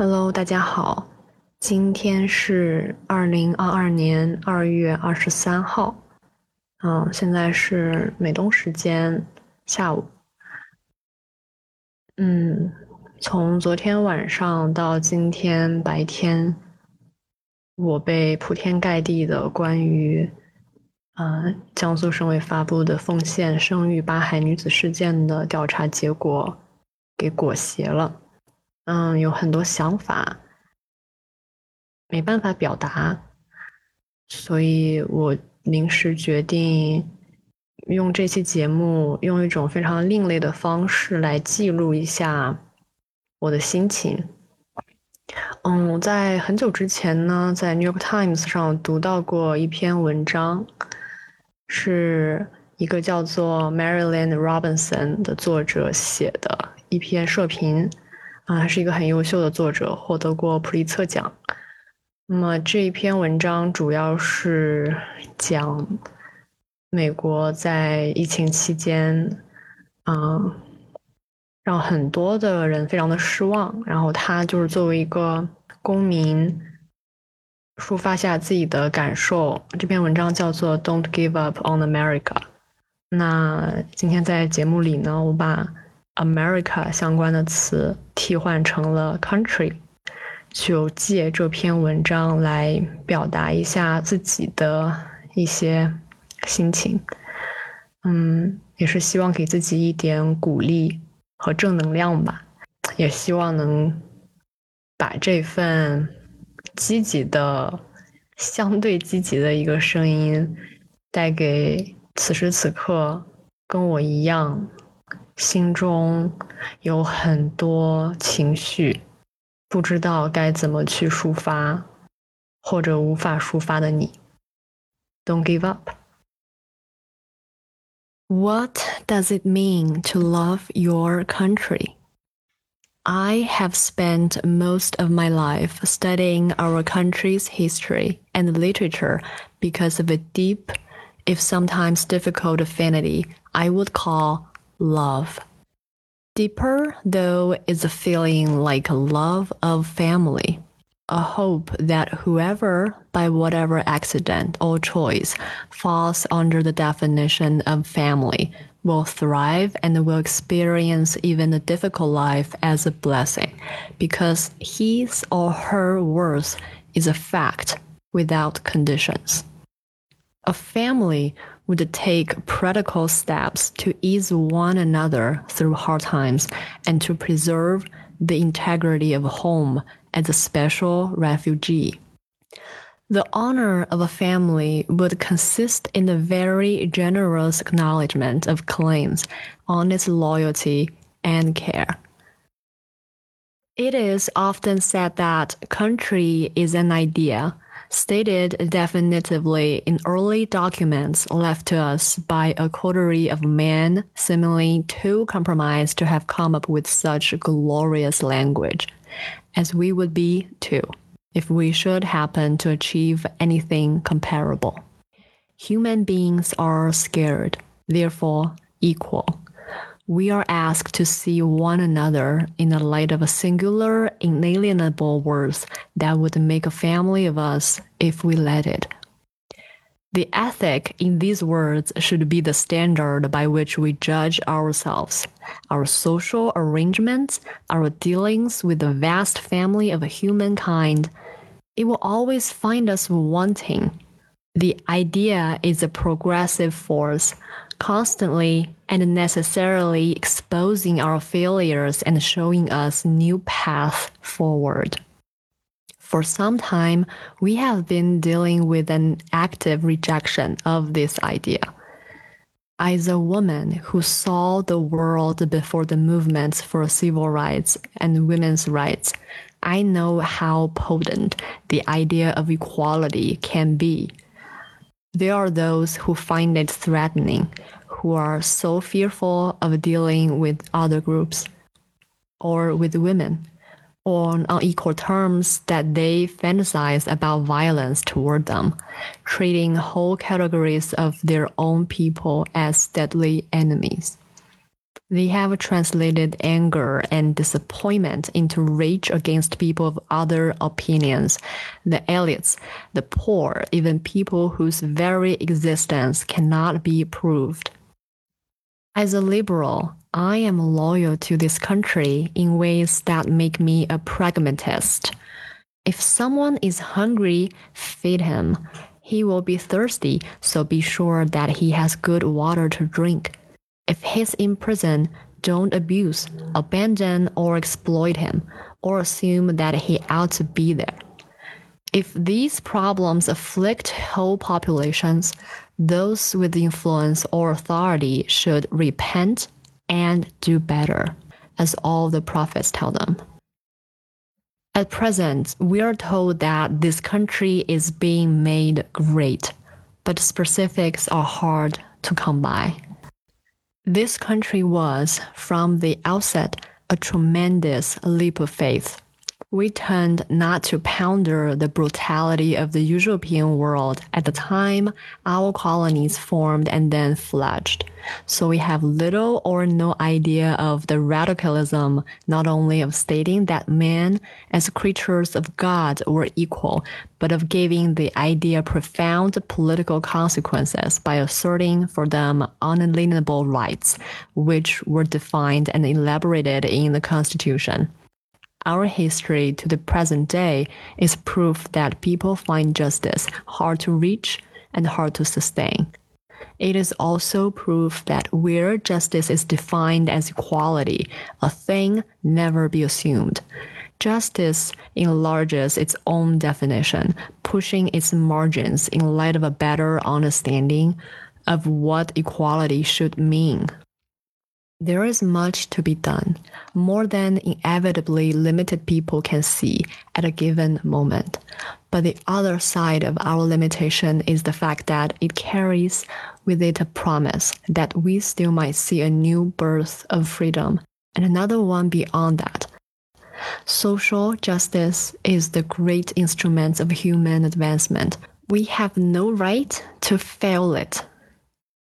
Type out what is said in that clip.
Hello，大家好，今天是二零二二年二月二十三号，嗯，现在是美东时间下午，嗯，从昨天晚上到今天白天，我被铺天盖地的关于，呃，江苏省委发布的奉献生育八孩女子事件的调查结果给裹挟了。嗯，有很多想法没办法表达，所以我临时决定用这期节目，用一种非常另类的方式来记录一下我的心情。嗯，在很久之前呢，在《New York Times》上读到过一篇文章，是一个叫做 Marilyn Robinson 的作者写的一篇社评。啊，是一个很优秀的作者，获得过普利策奖。那么这一篇文章主要是讲美国在疫情期间，嗯，让很多的人非常的失望。然后他就是作为一个公民，抒发下自己的感受。这篇文章叫做《Don't Give Up on America》。那今天在节目里呢，我把。America 相关的词替换成了 country，就借这篇文章来表达一下自己的一些心情。嗯，也是希望给自己一点鼓励和正能量吧，也希望能把这份积极的、相对积极的一个声音带给此时此刻跟我一样。心中有很多情绪，不知道该怎么去抒发，或者无法抒发的你，Don't give up. What does it mean to love your country? I have spent most of my life studying our country's history and literature because of a deep, if sometimes difficult affinity I would call love. Deeper, though, is a feeling like love of family, a hope that whoever, by whatever accident or choice, falls under the definition of family will thrive and will experience even a difficult life as a blessing because his or her worth is a fact without conditions. A family would take practical steps to ease one another through hard times and to preserve the integrity of home as a special refugee. The honor of a family would consist in a very generous acknowledgement of claims on its loyalty and care. It is often said that country is an idea stated definitively in early documents left to us by a coterie of men seemingly too compromised to have come up with such glorious language, as we would be too, if we should happen to achieve anything comparable. Human beings are scared, therefore equal we are asked to see one another in the light of a singular, inalienable worth that would make a family of us if we let it. The ethic in these words should be the standard by which we judge ourselves, our social arrangements, our dealings with the vast family of humankind. It will always find us wanting. The idea is a progressive force constantly and necessarily exposing our failures and showing us new paths forward. For some time, we have been dealing with an active rejection of this idea. As a woman who saw the world before the movements for civil rights and women's rights, I know how potent the idea of equality can be there are those who find it threatening, who are so fearful of dealing with other groups or with women on unequal terms that they fantasize about violence toward them, treating whole categories of their own people as deadly enemies. They have translated anger and disappointment into rage against people of other opinions, the elites, the poor, even people whose very existence cannot be proved. As a liberal, I am loyal to this country in ways that make me a pragmatist. If someone is hungry, feed him. He will be thirsty, so be sure that he has good water to drink. If he's in prison, don't abuse, abandon, or exploit him, or assume that he ought to be there. If these problems afflict whole populations, those with influence or authority should repent and do better, as all the prophets tell them. At present, we are told that this country is being made great, but specifics are hard to come by. This country was, from the outset, a tremendous leap of faith we tend not to ponder the brutality of the European world at the time our colonies formed and then fledged. So we have little or no idea of the radicalism not only of stating that men as creatures of God were equal, but of giving the idea profound political consequences by asserting for them unalienable rights, which were defined and elaborated in the Constitution our history to the present day is proof that people find justice hard to reach and hard to sustain. It is also proof that where justice is defined as equality, a thing never be assumed. Justice enlarges its own definition, pushing its margins in light of a better understanding of what equality should mean. There is much to be done, more than inevitably limited people can see at a given moment. But the other side of our limitation is the fact that it carries with it a promise that we still might see a new birth of freedom and another one beyond that. Social justice is the great instrument of human advancement. We have no right to fail it